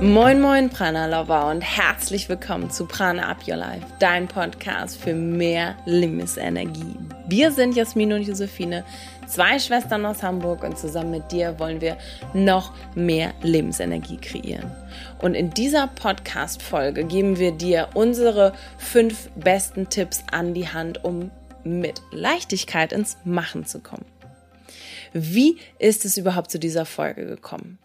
Moin Moin Prana Lover und herzlich willkommen zu Prana Up Your Life, dein Podcast für mehr Lebensenergie. Wir sind Jasmin und Josephine, zwei Schwestern aus Hamburg und zusammen mit dir wollen wir noch mehr Lebensenergie kreieren. Und in dieser Podcast Folge geben wir dir unsere fünf besten Tipps an die Hand, um mit Leichtigkeit ins Machen zu kommen. Wie ist es überhaupt zu dieser Folge gekommen?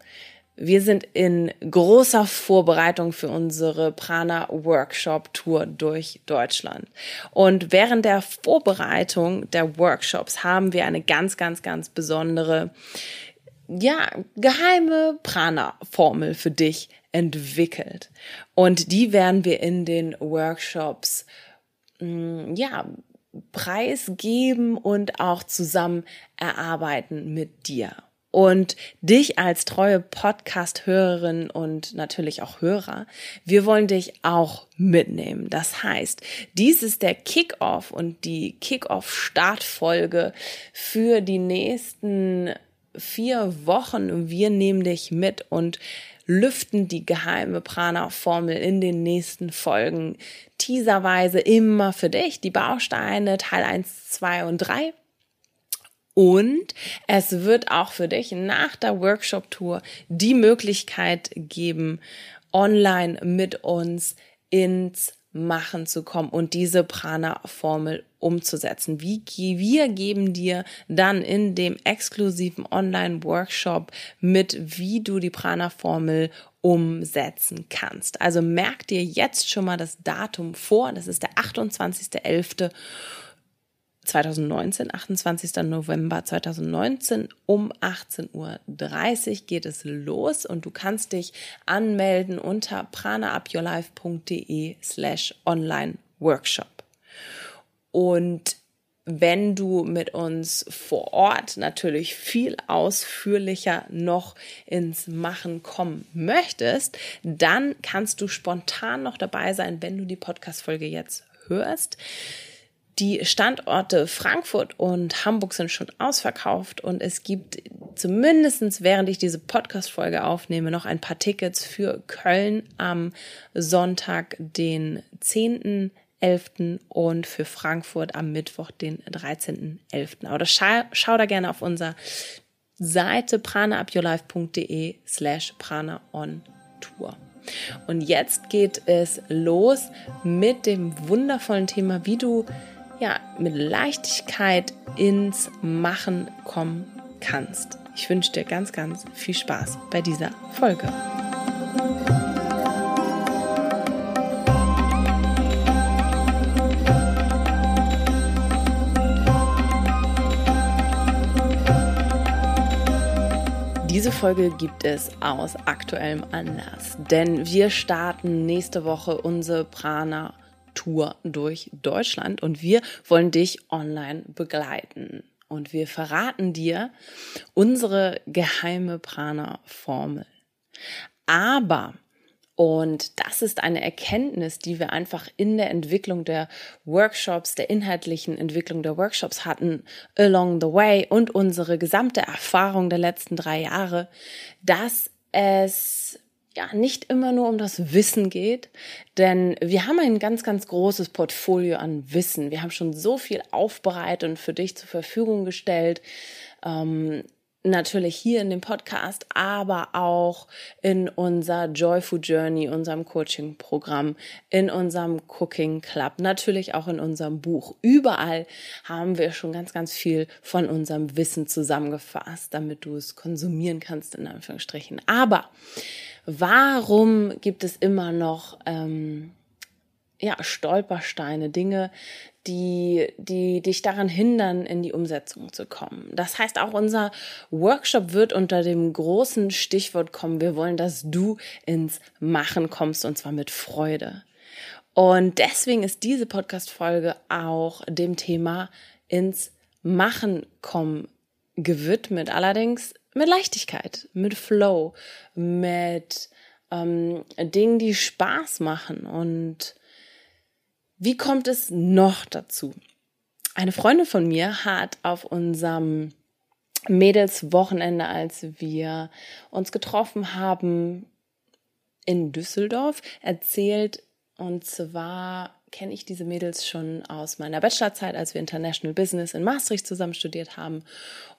Wir sind in großer Vorbereitung für unsere Prana Workshop Tour durch Deutschland. Und während der Vorbereitung der Workshops haben wir eine ganz, ganz, ganz besondere, ja, geheime Prana Formel für dich entwickelt. Und die werden wir in den Workshops, mm, ja, preisgeben und auch zusammen erarbeiten mit dir und dich als treue Podcast-Hörerin und natürlich auch Hörer. Wir wollen dich auch mitnehmen. Das heißt, dies ist der Kickoff und die Kickoff-Startfolge für die nächsten vier Wochen. Wir nehmen dich mit und lüften die geheime Prana-Formel in den nächsten Folgen teaserweise immer für dich. Die Bausteine Teil 1, 2 und 3 und es wird auch für dich nach der Workshop-Tour die Möglichkeit geben, online mit uns ins Machen zu kommen und diese Prana-Formel umzusetzen. Wie, wir geben dir dann in dem exklusiven Online-Workshop mit, wie du die Prana-Formel umsetzen kannst. Also merk dir jetzt schon mal das Datum vor. Das ist der 28.11. 2019, 28. November 2019 um 18.30 Uhr geht es los und du kannst dich anmelden unter pranaupyourlife.de slash online workshop. Und wenn du mit uns vor Ort natürlich viel ausführlicher noch ins Machen kommen möchtest, dann kannst du spontan noch dabei sein, wenn du die Podcast-Folge jetzt hörst. Die Standorte Frankfurt und Hamburg sind schon ausverkauft und es gibt zumindestens während ich diese Podcast-Folge aufnehme, noch ein paar Tickets für Köln am Sonntag, den 10.11. und für Frankfurt am Mittwoch, den 13.11. Aber schau, schau da gerne auf unserer Seite pranaupyourlife.de slash prana on tour. Und jetzt geht es los mit dem wundervollen Thema, wie du ja, mit Leichtigkeit ins Machen kommen kannst. Ich wünsche dir ganz, ganz viel Spaß bei dieser Folge. Diese Folge gibt es aus aktuellem Anlass, denn wir starten nächste Woche unsere Prana Tour durch Deutschland und wir wollen dich online begleiten. Und wir verraten dir unsere geheime Prana-Formel. Aber und das ist eine Erkenntnis, die wir einfach in der Entwicklung der Workshops, der inhaltlichen Entwicklung der Workshops hatten, along the way und unsere gesamte Erfahrung der letzten drei Jahre, dass es ja nicht immer nur um das Wissen geht, denn wir haben ein ganz, ganz großes Portfolio an Wissen. Wir haben schon so viel aufbereitet und für dich zur Verfügung gestellt. Ähm, natürlich hier in dem Podcast, aber auch in unser Joyful Journey, unserem Coaching-Programm, in unserem Cooking Club, natürlich auch in unserem Buch. Überall haben wir schon ganz, ganz viel von unserem Wissen zusammengefasst, damit du es konsumieren kannst, in Anführungsstrichen. Aber warum gibt es immer noch ähm, ja, Stolpersteine, Dinge, die, die dich daran hindern, in die Umsetzung zu kommen. Das heißt, auch unser Workshop wird unter dem großen Stichwort kommen, wir wollen, dass du ins Machen kommst und zwar mit Freude. Und deswegen ist diese Podcast-Folge auch dem Thema ins Machen kommen gewidmet. Allerdings mit Leichtigkeit, mit Flow, mit ähm, Dingen, die Spaß machen. Und wie kommt es noch dazu? Eine Freundin von mir hat auf unserem Mädelswochenende, als wir uns getroffen haben, in Düsseldorf erzählt. Und zwar kenne ich diese Mädels schon aus meiner Bachelorzeit, als wir International Business in Maastricht zusammen studiert haben.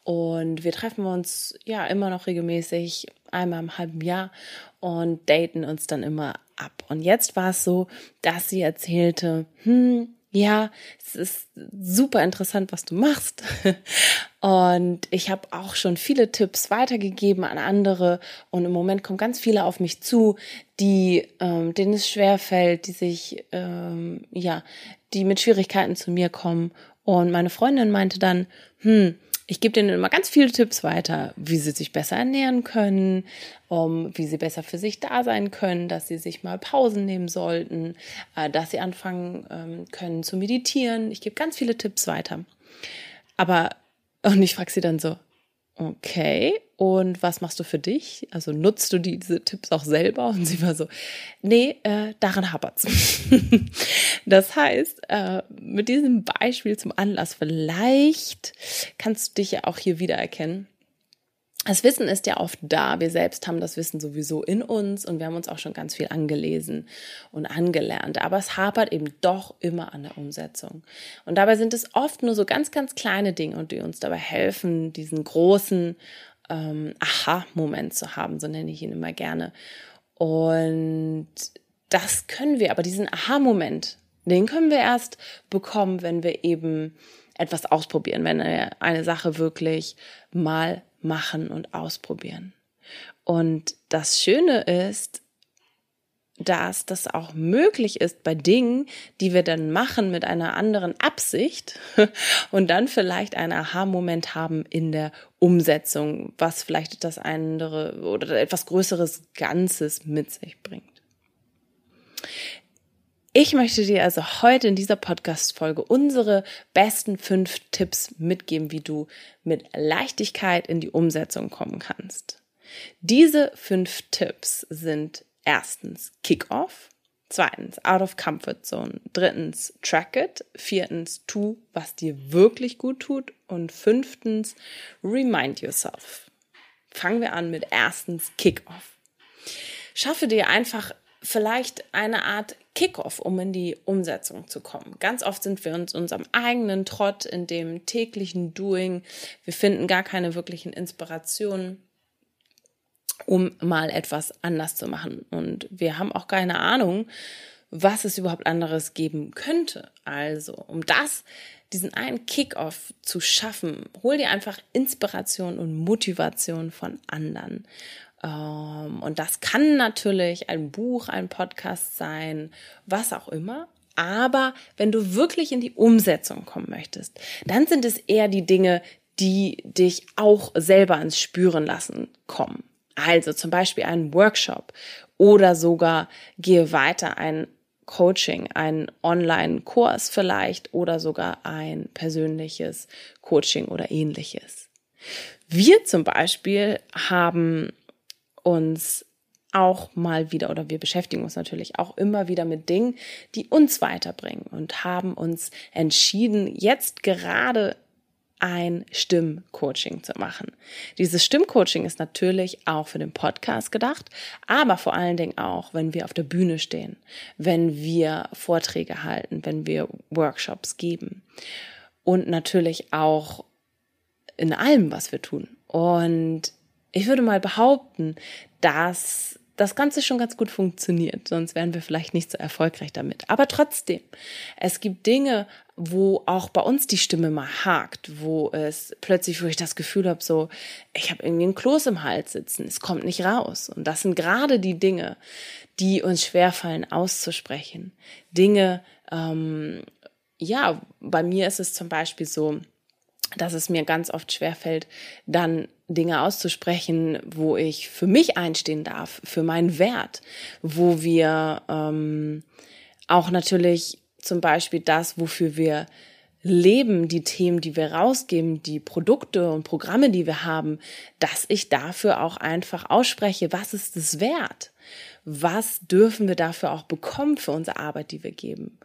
Und wir treffen uns ja immer noch regelmäßig, einmal im halben Jahr und daten uns dann immer ab. Und jetzt war es so, dass sie erzählte, hm, ja, es ist super interessant, was du machst. Und ich habe auch schon viele Tipps weitergegeben an andere. Und im Moment kommen ganz viele auf mich zu, die, ähm, denen es schwer fällt, die sich, ähm, ja, die mit Schwierigkeiten zu mir kommen. Und meine Freundin meinte dann, hm, ich gebe denen immer ganz viele Tipps weiter, wie sie sich besser ernähren können, um, wie sie besser für sich da sein können, dass sie sich mal Pausen nehmen sollten, äh, dass sie anfangen ähm, können zu meditieren. Ich gebe ganz viele Tipps weiter. Aber, und ich frage sie dann so, okay, und was machst du für dich? Also nutzt du diese Tipps auch selber? Und sie war so, nee, äh, daran hapert's. das heißt, äh, mit diesem Beispiel zum Anlass, vielleicht kannst du dich ja auch hier wiedererkennen das Wissen ist ja oft da. Wir selbst haben das Wissen sowieso in uns und wir haben uns auch schon ganz viel angelesen und angelernt. Aber es hapert eben doch immer an der Umsetzung. Und dabei sind es oft nur so ganz, ganz kleine Dinge, die uns dabei helfen, diesen großen ähm, Aha-Moment zu haben. So nenne ich ihn immer gerne. Und das können wir, aber diesen Aha-Moment, den können wir erst bekommen, wenn wir eben etwas ausprobieren, wenn wir eine Sache wirklich mal machen und ausprobieren. Und das Schöne ist, dass das auch möglich ist bei Dingen, die wir dann machen mit einer anderen Absicht und dann vielleicht einen Aha-Moment haben in der Umsetzung, was vielleicht das andere oder etwas größeres Ganzes mit sich bringt. Ich möchte dir also heute in dieser Podcast-Folge unsere besten fünf Tipps mitgeben, wie du mit Leichtigkeit in die Umsetzung kommen kannst. Diese fünf Tipps sind erstens Kickoff, zweitens Out of Comfort Zone, drittens Track It, viertens Tu, was dir wirklich gut tut und fünftens Remind Yourself. Fangen wir an mit erstens Kickoff. Schaffe dir einfach vielleicht eine Art Kickoff, um in die Umsetzung zu kommen. Ganz oft sind wir uns unserem eigenen Trott in dem täglichen Doing. Wir finden gar keine wirklichen Inspirationen, um mal etwas anders zu machen. Und wir haben auch keine Ahnung, was es überhaupt anderes geben könnte. Also, um das, diesen einen Kickoff zu schaffen, hol dir einfach Inspiration und Motivation von anderen. Ähm, und das kann natürlich ein Buch, ein Podcast sein, was auch immer. Aber wenn du wirklich in die Umsetzung kommen möchtest, dann sind es eher die Dinge, die dich auch selber ins Spüren lassen kommen. Also zum Beispiel einen Workshop oder sogar gehe weiter ein Coaching, ein Online-Kurs vielleicht oder sogar ein persönliches Coaching oder ähnliches. Wir zum Beispiel haben uns auch mal wieder oder wir beschäftigen uns natürlich auch immer wieder mit Dingen, die uns weiterbringen und haben uns entschieden, jetzt gerade ein Stimmcoaching zu machen. Dieses Stimmcoaching ist natürlich auch für den Podcast gedacht, aber vor allen Dingen auch, wenn wir auf der Bühne stehen, wenn wir Vorträge halten, wenn wir Workshops geben und natürlich auch in allem, was wir tun. Und ich würde mal behaupten, dass das Ganze schon ganz gut funktioniert, sonst wären wir vielleicht nicht so erfolgreich damit. Aber trotzdem, es gibt Dinge, wo auch bei uns die Stimme mal hakt, wo es plötzlich, wo ich das Gefühl habe, so, ich habe irgendwie ein Kloß im Hals sitzen, es kommt nicht raus. Und das sind gerade die Dinge, die uns schwerfallen auszusprechen. Dinge, ähm, ja, bei mir ist es zum Beispiel so, dass es mir ganz oft schwerfällt, dann Dinge auszusprechen, wo ich für mich einstehen darf, für meinen Wert, wo wir ähm, auch natürlich zum Beispiel das, wofür wir leben, die Themen, die wir rausgeben, die Produkte und Programme, die wir haben, dass ich dafür auch einfach ausspreche, was ist es wert? Was dürfen wir dafür auch bekommen für unsere Arbeit, die wir geben?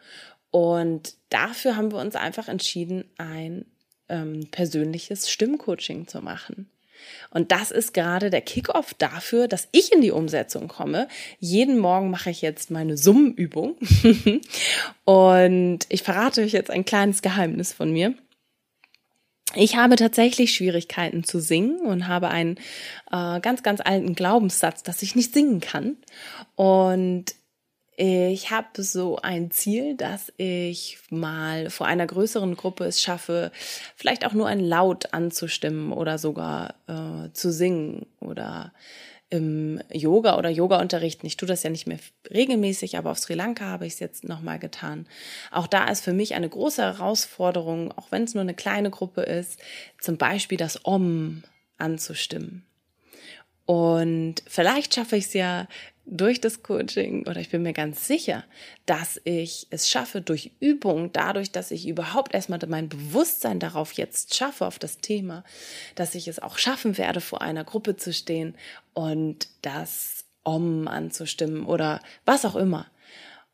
Und dafür haben wir uns einfach entschieden, ein ähm, persönliches Stimmcoaching zu machen. Und das ist gerade der Kickoff dafür, dass ich in die Umsetzung komme. Jeden Morgen mache ich jetzt meine Summenübung. und ich verrate euch jetzt ein kleines Geheimnis von mir. Ich habe tatsächlich Schwierigkeiten zu singen und habe einen äh, ganz, ganz alten Glaubenssatz, dass ich nicht singen kann. Und ich habe so ein Ziel, dass ich mal vor einer größeren Gruppe es schaffe, vielleicht auch nur ein Laut anzustimmen oder sogar äh, zu singen oder im Yoga oder Yoga-Unterrichten. Ich tue das ja nicht mehr regelmäßig, aber auf Sri Lanka habe ich es jetzt nochmal getan. Auch da ist für mich eine große Herausforderung, auch wenn es nur eine kleine Gruppe ist, zum Beispiel das Om anzustimmen. Und vielleicht schaffe ich es ja durch das Coaching oder ich bin mir ganz sicher, dass ich es schaffe durch Übung, dadurch, dass ich überhaupt erstmal mein Bewusstsein darauf jetzt schaffe, auf das Thema, dass ich es auch schaffen werde, vor einer Gruppe zu stehen und das Om anzustimmen oder was auch immer.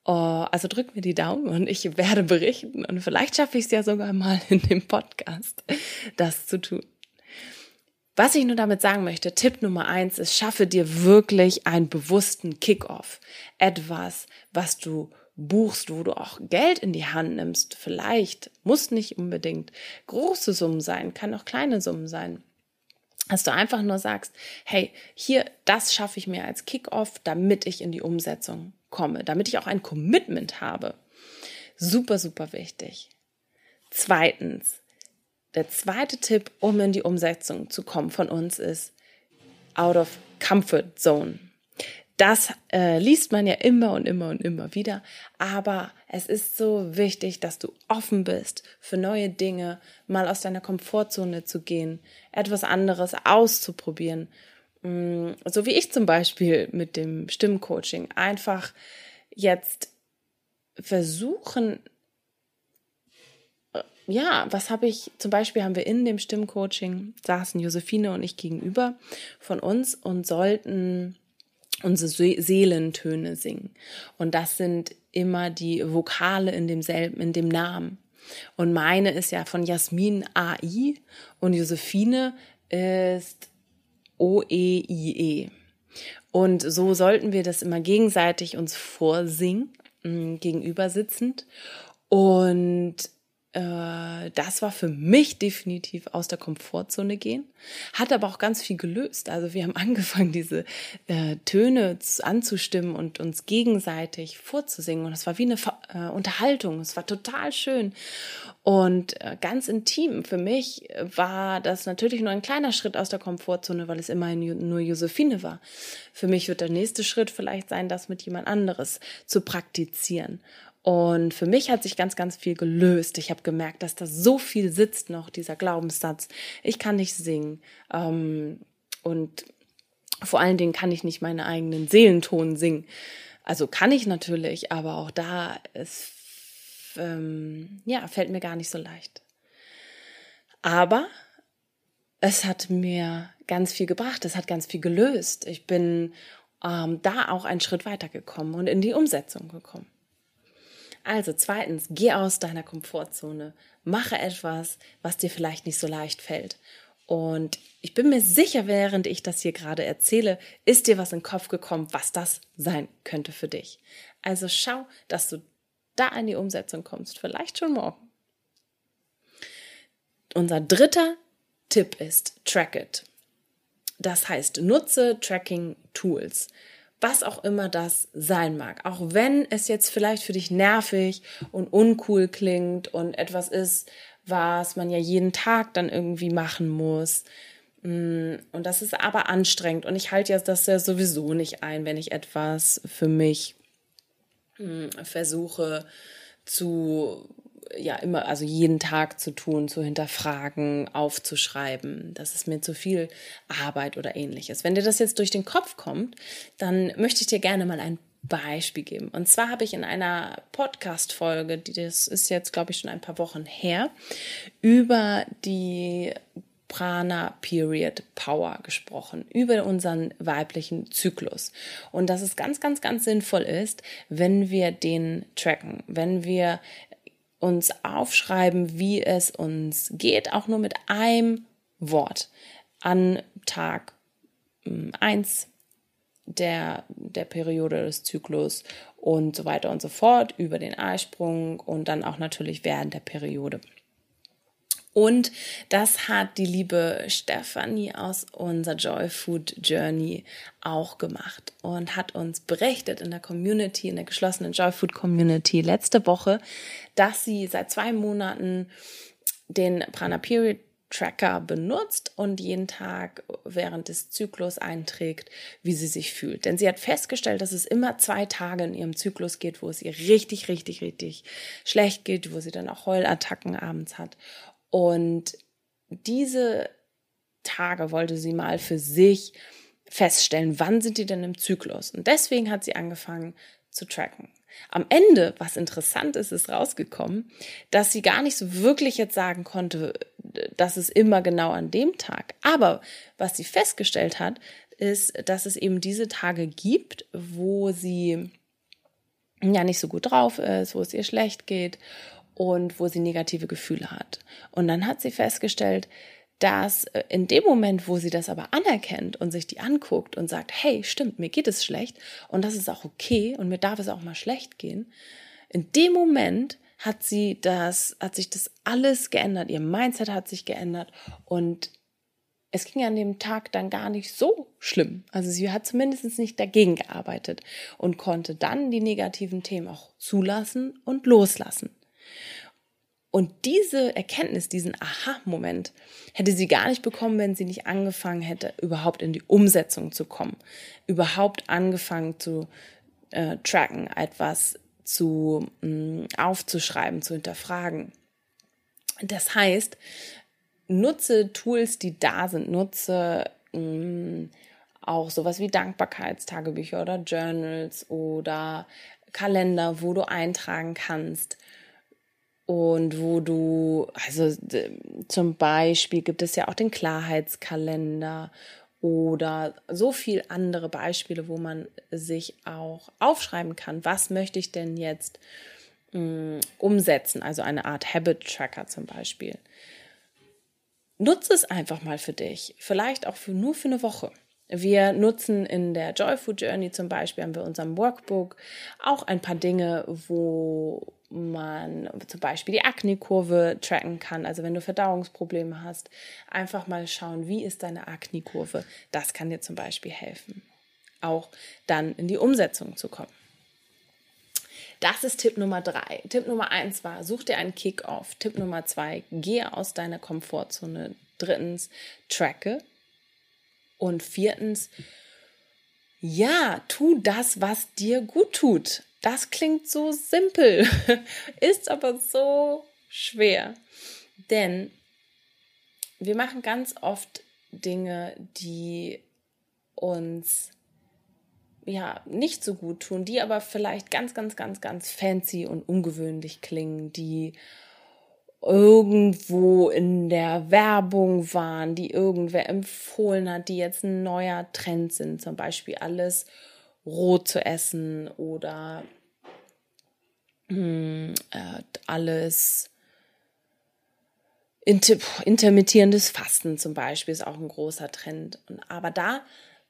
Oh, also drück mir die Daumen und ich werde berichten und vielleicht schaffe ich es ja sogar mal in dem Podcast, das zu tun. Was ich nur damit sagen möchte, Tipp Nummer eins ist, schaffe dir wirklich einen bewussten Kickoff. Etwas, was du buchst, wo du auch Geld in die Hand nimmst. Vielleicht muss nicht unbedingt große Summen sein, kann auch kleine Summen sein. Dass du einfach nur sagst, hey, hier, das schaffe ich mir als Kickoff, damit ich in die Umsetzung komme, damit ich auch ein Commitment habe. Super, super wichtig. Zweitens, der zweite Tipp, um in die Umsetzung zu kommen von uns, ist out of comfort zone. Das äh, liest man ja immer und immer und immer wieder, aber es ist so wichtig, dass du offen bist für neue Dinge, mal aus deiner Komfortzone zu gehen, etwas anderes auszuprobieren. Mm, so wie ich zum Beispiel mit dem Stimmcoaching. Einfach jetzt versuchen, ja, was habe ich, zum Beispiel haben wir in dem Stimmcoaching, saßen Josephine und ich gegenüber von uns und sollten unsere Seelentöne singen. Und das sind immer die Vokale in demselben, in dem Namen. Und meine ist ja von Jasmin AI und Josephine ist O-E-I-E. -E. Und so sollten wir das immer gegenseitig uns vorsingen, mm, gegenüber sitzend. Und äh, das war für mich definitiv aus der Komfortzone gehen, hat aber auch ganz viel gelöst. Also wir haben angefangen, diese äh, Töne anzustimmen und uns gegenseitig vorzusingen und es war wie eine äh, Unterhaltung. Es war total schön und äh, ganz intim. Für mich war das natürlich nur ein kleiner Schritt aus der Komfortzone, weil es immerhin nur Josephine war. Für mich wird der nächste Schritt vielleicht sein, das mit jemand anderes zu praktizieren. Und für mich hat sich ganz, ganz viel gelöst. Ich habe gemerkt, dass da so viel sitzt noch, dieser Glaubenssatz. Ich kann nicht singen. Ähm, und vor allen Dingen kann ich nicht meinen eigenen Seelenton singen. Also kann ich natürlich, aber auch da ist, ähm, ja, fällt mir gar nicht so leicht. Aber es hat mir ganz viel gebracht, es hat ganz viel gelöst. Ich bin ähm, da auch einen Schritt weitergekommen und in die Umsetzung gekommen. Also zweitens, geh aus deiner Komfortzone, mache etwas, was dir vielleicht nicht so leicht fällt. Und ich bin mir sicher, während ich das hier gerade erzähle, ist dir was in den Kopf gekommen, was das sein könnte für dich. Also schau, dass du da in die Umsetzung kommst, vielleicht schon morgen. Unser dritter Tipp ist Track It. Das heißt, nutze Tracking Tools was auch immer das sein mag. Auch wenn es jetzt vielleicht für dich nervig und uncool klingt und etwas ist, was man ja jeden Tag dann irgendwie machen muss. Mm, und das ist aber anstrengend. Und ich halte ja das ja sowieso nicht ein, wenn ich etwas für mich mm, versuche zu ja immer, also jeden Tag zu tun, zu hinterfragen, aufzuschreiben. Das ist mir zu viel Arbeit oder ähnliches. Wenn dir das jetzt durch den Kopf kommt, dann möchte ich dir gerne mal ein Beispiel geben. Und zwar habe ich in einer Podcast-Folge, das ist jetzt, glaube ich, schon ein paar Wochen her, über die Prana Period Power gesprochen, über unseren weiblichen Zyklus. Und dass es ganz, ganz, ganz sinnvoll ist, wenn wir den tracken, wenn wir uns aufschreiben, wie es uns geht, auch nur mit einem Wort. an Tag 1 der, der Periode des Zyklus und so weiter und so fort über den Eisprung und dann auch natürlich während der Periode. Und das hat die liebe Stefanie aus unserer Joy Food Journey auch gemacht und hat uns berichtet in der Community, in der geschlossenen Joy Food Community letzte Woche, dass sie seit zwei Monaten den Prana Period Tracker benutzt und jeden Tag während des Zyklus einträgt, wie sie sich fühlt. Denn sie hat festgestellt, dass es immer zwei Tage in ihrem Zyklus geht, wo es ihr richtig, richtig, richtig schlecht geht, wo sie dann auch Heulattacken abends hat. Und diese Tage wollte sie mal für sich feststellen, wann sind die denn im Zyklus. Und deswegen hat sie angefangen zu tracken. Am Ende, was interessant ist, ist rausgekommen, dass sie gar nicht so wirklich jetzt sagen konnte, dass es immer genau an dem Tag. Aber was sie festgestellt hat, ist, dass es eben diese Tage gibt, wo sie ja nicht so gut drauf ist, wo es ihr schlecht geht und wo sie negative Gefühle hat. Und dann hat sie festgestellt, dass äh, in dem Moment, wo sie das aber anerkennt und sich die anguckt und sagt, hey, stimmt, mir geht es schlecht und das ist auch okay und mir darf es auch mal schlecht gehen, in dem Moment hat sie das, hat sich das alles geändert, ihr Mindset hat sich geändert und es ging an dem Tag dann gar nicht so schlimm. Also sie hat zumindest nicht dagegen gearbeitet und konnte dann die negativen Themen auch zulassen und loslassen. Und diese Erkenntnis, diesen Aha-Moment, hätte sie gar nicht bekommen, wenn sie nicht angefangen hätte, überhaupt in die Umsetzung zu kommen, überhaupt angefangen zu äh, tracken, etwas zu mh, mm, aufzuschreiben, zu hinterfragen. Das heißt, nutze Tools, die da sind, nutze mh, mm, auch sowas wie Dankbarkeitstagebücher oder Journals oder Kalender, wo du eintragen kannst und wo du, also zum Beispiel gibt es ja auch den Klarheitskalender oder so viel andere Beispiele, wo man sich auch aufschreiben kann, was möchte ich denn jetzt mh, mm, umsetzen, also eine Art Habit Tracker zum Beispiel. Nutze es einfach mal für dich, vielleicht auch für, nur für eine Woche. Wir nutzen in der Joy Food Journey zum Beispiel, haben wir unserem Workbook auch ein paar Dinge, wo man zum Beispiel die Akne-Kurve tracken kann. Also wenn du Verdauungsprobleme hast, einfach mal schauen, wie ist deine Akne-Kurve. Das kann dir zum Beispiel helfen, auch dann in die Umsetzung zu kommen. Das ist Tipp Nummer drei. Tipp Nummer eins war, such dir einen Kick-Off. Tipp Nummer zwei, gehe aus deiner Komfortzone. Drittens, tracke und viertens, ja, tu das, was dir gut tut. Das klingt so simpel, ist aber so schwer. Denn wir machen ganz oft Dinge, die uns ja nicht so gut tun, die aber vielleicht ganz, ganz, ganz, ganz fancy und ungewöhnlich klingen, die irgendwo in der Werbung waren, die irgendwer empfohlen hat, die jetzt ein neuer Trend sind, zum Beispiel alles roh zu essen oder hm, äh, alles inter intermittierendes Fasten zum Beispiel ist auch ein großer Trend. aber da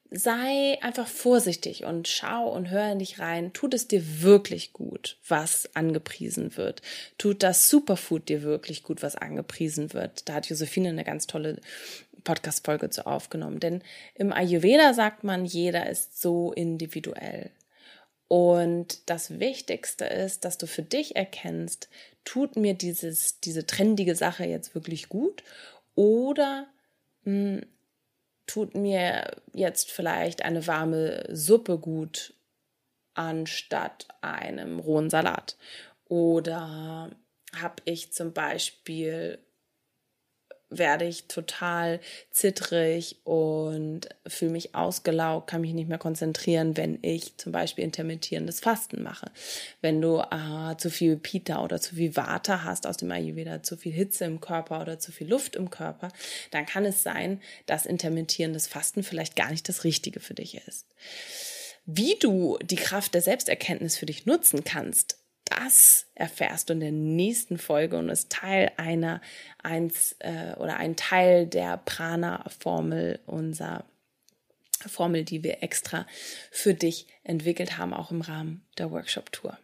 sei einfach vorsichtig und schau und hör nicht rein. Tut es dir wirklich gut, was angepriesen wird? Tut das Superfood dir wirklich gut, was angepriesen wird? Da hat Josephine eine ganz tolle Podcast-Folge zu aufgenommen. Denn im Ayurveda sagt man, jeder ist so individuell. Und das Wichtigste ist, dass du für dich erkennst, tut mir dieses, diese trendige Sache jetzt wirklich gut oder mh, hm, tut mir jetzt vielleicht eine warme Suppe gut anstatt einem rohen Salat? Oder habe ich zum Beispiel werde ich total zittrig und fühle mich ausgelaugt, kann mich nicht mehr konzentrieren, wenn ich zum Beispiel intermittierendes Fasten mache. Wenn du äh, zu viel Pita oder zu viel Vata hast aus dem Ayurveda, zu viel Hitze im Körper oder zu viel Luft im Körper, dann kann es sein, dass intermittierendes Fasten vielleicht gar nicht das Richtige für dich ist. Wie du die Kraft der Selbsterkenntnis für dich nutzen kannst, das erfährst du in der nächsten Folge und ist Teil einer eins äh, oder ein Teil der Prana-Formel, unserer Formel, die wir extra für dich entwickelt haben, auch im Rahmen der Workshop-Tour.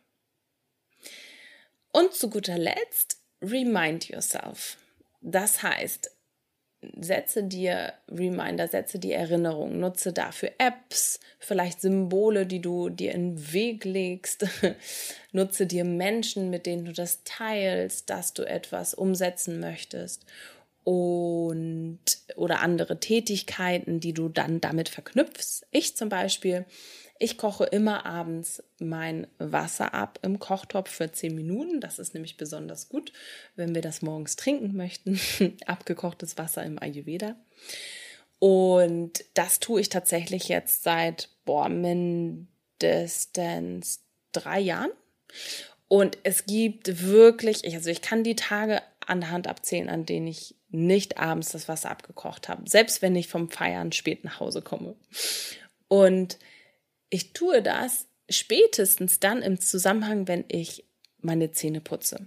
Und zu guter Letzt, remind yourself. Das heißt, setze dir Reminder, setze die Erinnerung, nutze dafür Apps, vielleicht Symbole, die du dir in den Weg legst, nutze dir Menschen, mit denen du das teilst, dass du etwas umsetzen möchtest. Und oder andere Tätigkeiten, die du dann damit verknüpfst. Ich zum Beispiel ich koche immer abends mein Wasser ab im Kochtopf für 10 Minuten. Das ist nämlich besonders gut, wenn wir das morgens trinken möchten. Abgekochtes Wasser im Ayurveda. Und das tue ich tatsächlich jetzt seit boah, mindestens drei Jahren. Und es gibt wirklich, also ich kann die Tage an der Hand abzählen, an denen ich nicht abends das Wasser abgekocht habe, selbst wenn ich vom Feiern spät nach Hause komme. Und ich tue das spätestens dann im Zusammenhang, wenn ich meine Zähne putze.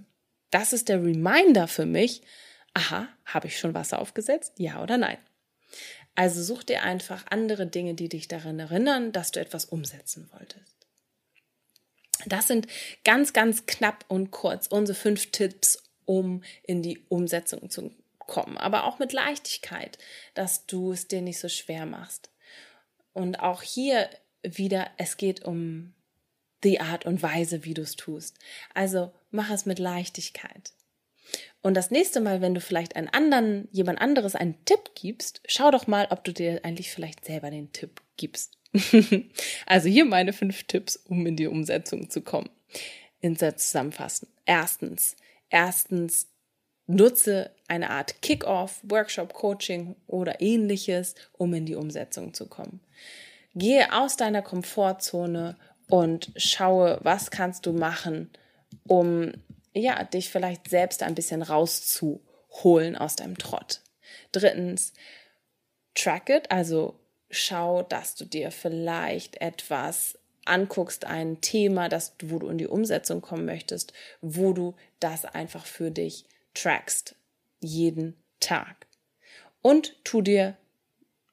Das ist der Reminder für mich. Aha, habe ich schon Wasser aufgesetzt? Ja oder nein? Also such dir einfach andere Dinge, die dich daran erinnern, dass du etwas umsetzen wolltest. Das sind ganz, ganz knapp und kurz unsere fünf Tipps, um in die Umsetzung zu kommen. Aber auch mit Leichtigkeit, dass du es dir nicht so schwer machst. Und auch hier wieder, es geht um die Art und Weise, wie du es tust. Also mach es mit Leichtigkeit. Und das nächste Mal, wenn du vielleicht einen anderen, jemand anderes einen Tipp gibst, schau doch mal, ob du dir eigentlich vielleicht selber den Tipp gibst. also hier meine fünf Tipps, um in die Umsetzung zu kommen. In Zusammenfassen. Erstens, erstens nutze eine Art Kick-off, Workshop, Coaching oder ähnliches, um in die Umsetzung zu kommen. Gehe aus deiner Komfortzone und schaue, was kannst du machen, um ja, dich vielleicht selbst ein bisschen rauszuholen aus deinem Trott. Drittens, track it, also schau, dass du dir vielleicht etwas anguckst, ein Thema, das, wo du in die Umsetzung kommen möchtest, wo du das einfach für dich trackst, jeden Tag. Und tu dir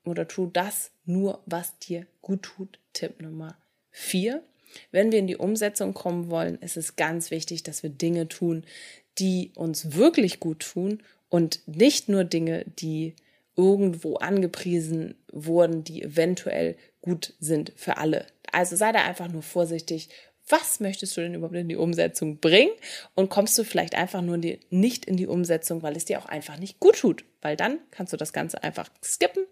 oder tu das nur, was dir gut tut. Tipp Nummer vier. Wenn wir in die Umsetzung kommen wollen, ist es ganz wichtig, dass wir Dinge tun, die uns wirklich gut tun und nicht nur Dinge, die irgendwo angepriesen wurden, die eventuell gut sind für alle. Also sei da einfach nur vorsichtig. Was möchtest du denn überhaupt in die Umsetzung bringen? Und kommst du vielleicht einfach nur nicht in die Umsetzung, weil es dir auch einfach nicht gut tut? Weil dann kannst du das Ganze einfach skippen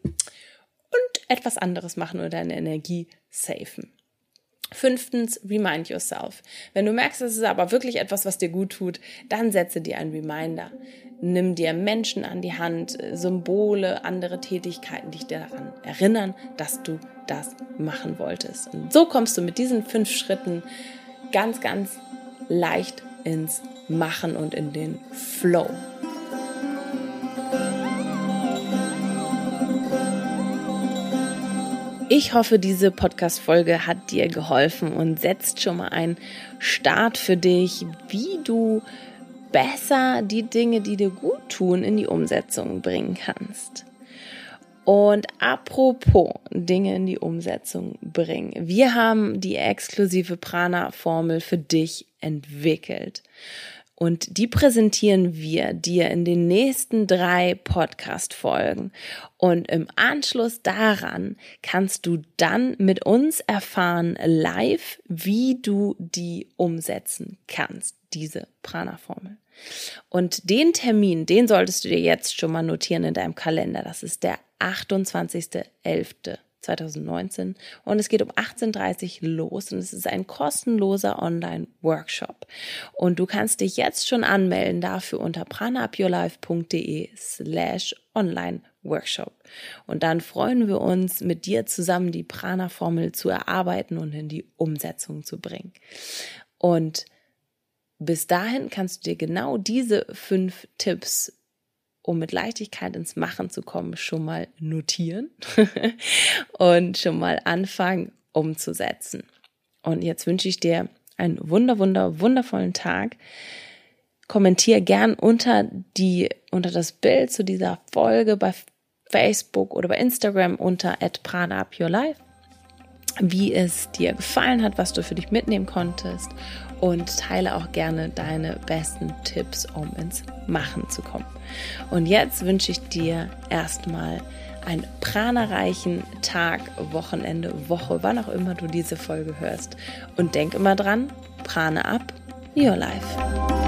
und etwas anderes machen oder deine Energie safen. Fünftens, remind yourself. Wenn du merkst, es ist aber wirklich etwas, was dir gut tut, dann setze dir einen Reminder. Nimm dir Menschen an die Hand, Symbole, andere Tätigkeiten, die dich daran erinnern, dass du das machen wolltest. Und so kommst du mit diesen fünf Schritten ganz, ganz leicht ins Machen und in den Flow. Ich hoffe, diese Podcast-Folge hat dir geholfen und setzt schon mal einen Start für dich, wie du besser die Dinge, die dir gut tun, in die Umsetzung bringen kannst. Und apropos Dinge in die Umsetzung bringen. Wir haben die exklusive Prana-Formel für dich entwickelt. Und die präsentieren wir dir in den nächsten drei Podcast-Folgen. Und im Anschluss daran kannst du dann mit uns erfahren live, wie du die umsetzen kannst, diese Prana-Formel. Und den Termin, den solltest du dir jetzt schon mal notieren in deinem Kalender. Das ist der 28.11. 2019 und es geht um 18.30 Uhr los und es ist ein kostenloser Online-Workshop. Und du kannst dich jetzt schon anmelden dafür unter pranaupyourlife.de slash online-workshop. Und dann freuen wir uns, mit dir zusammen die Prana-Formel zu erarbeiten und in die Umsetzung zu bringen. Und bis dahin kannst du dir genau diese fünf Tipps um mit Leichtigkeit ins Machen zu kommen, schon mal notieren und schon mal anfangen umzusetzen. Und jetzt wünsche ich dir einen wunder, wunder, wundervollen Tag. Kommentier gern unter die, unter das Bild zu dieser Folge bei Facebook oder bei Instagram unter Prana Up Your Life, wie es dir gefallen hat, was du für dich mitnehmen konntest und teile auch gerne deine besten Tipps, um ins Machen zu kommen. Und jetzt wünsche ich dir erstmal einen pranareichen Tag, Wochenende, Woche, wann auch immer du diese Folge hörst. Und denk immer dran, prane ab, your life.